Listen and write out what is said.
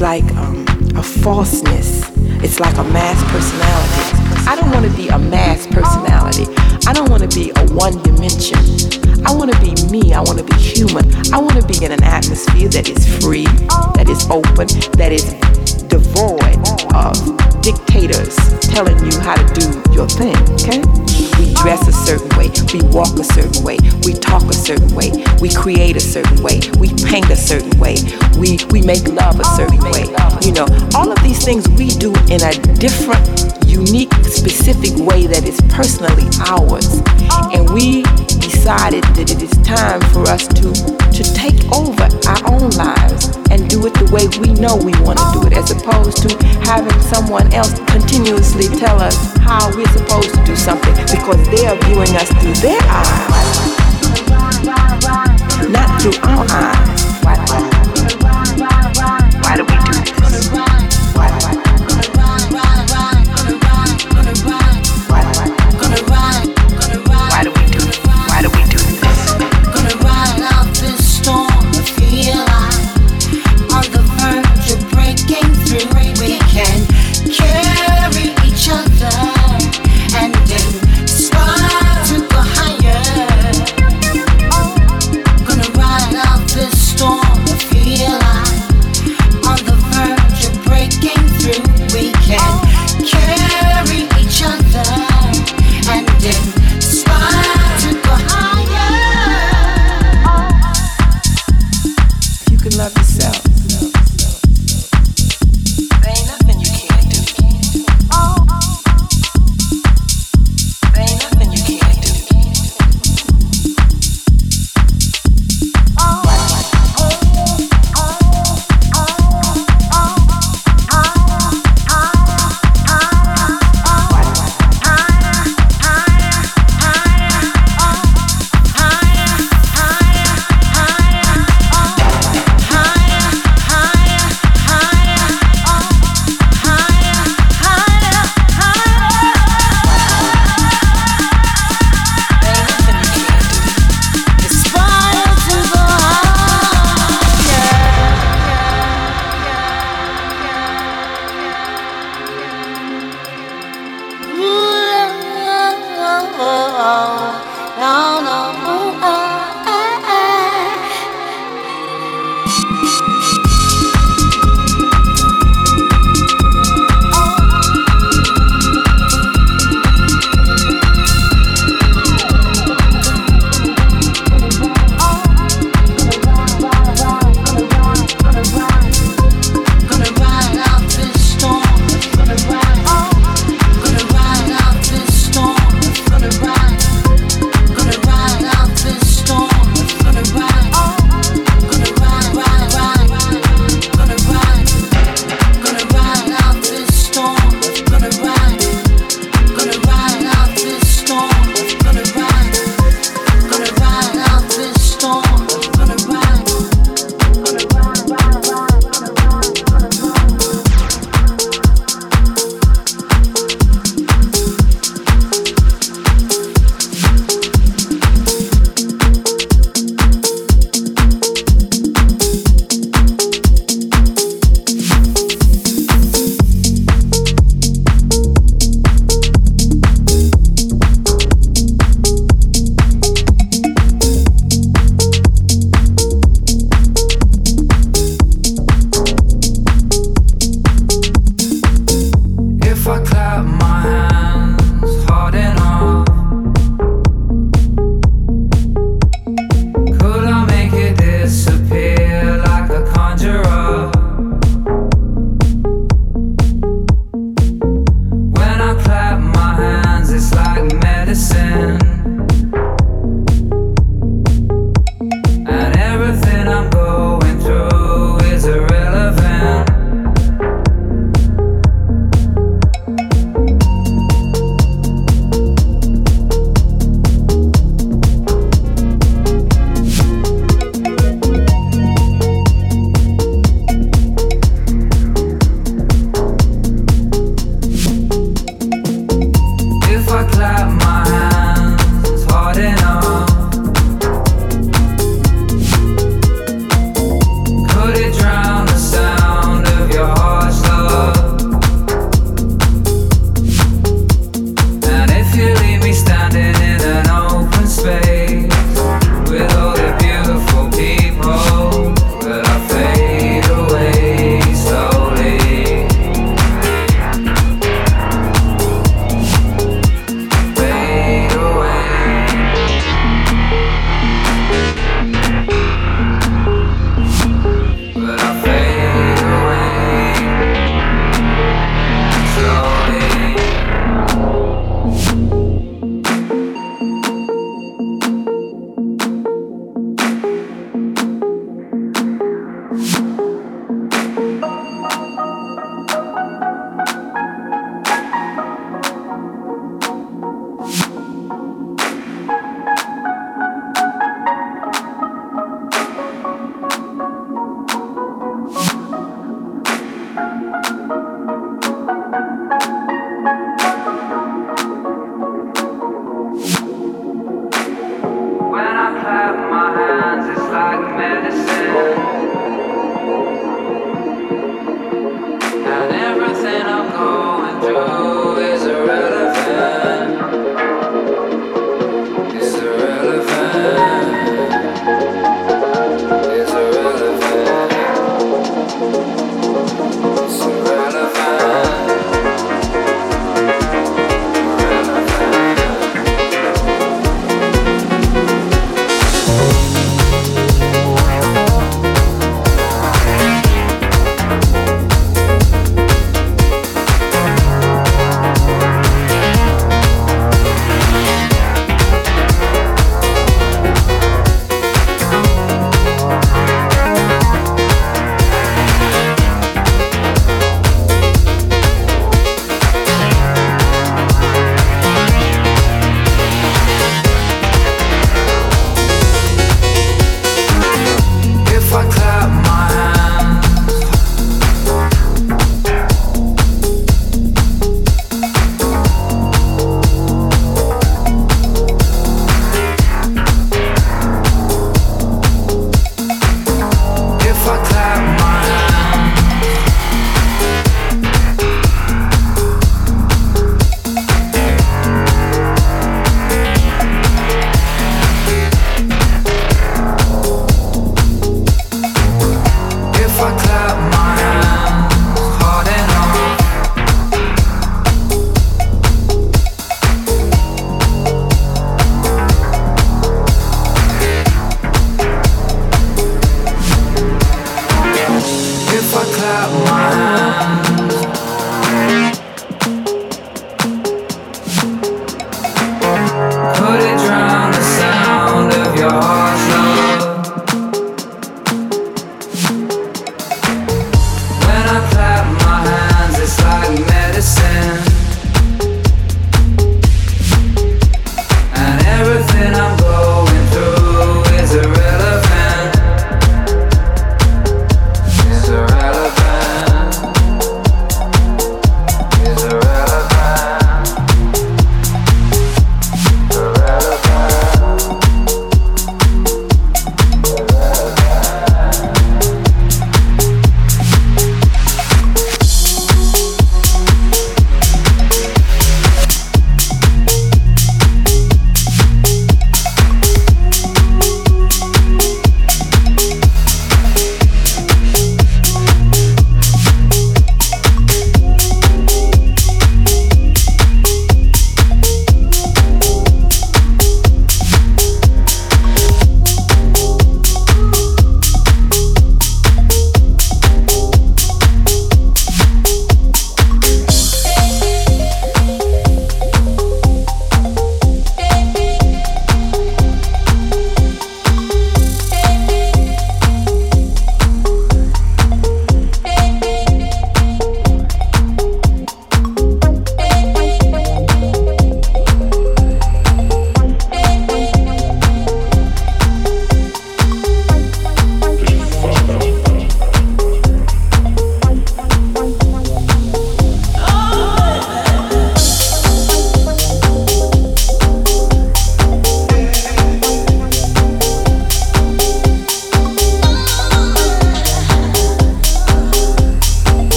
like um, a falseness different, unique, specific way that is personally ours. And we decided that it is time for us to, to take over our own lives and do it the way we know we want to do it, as opposed to having someone else continuously tell us how we're supposed to do something because they are viewing us through their eyes.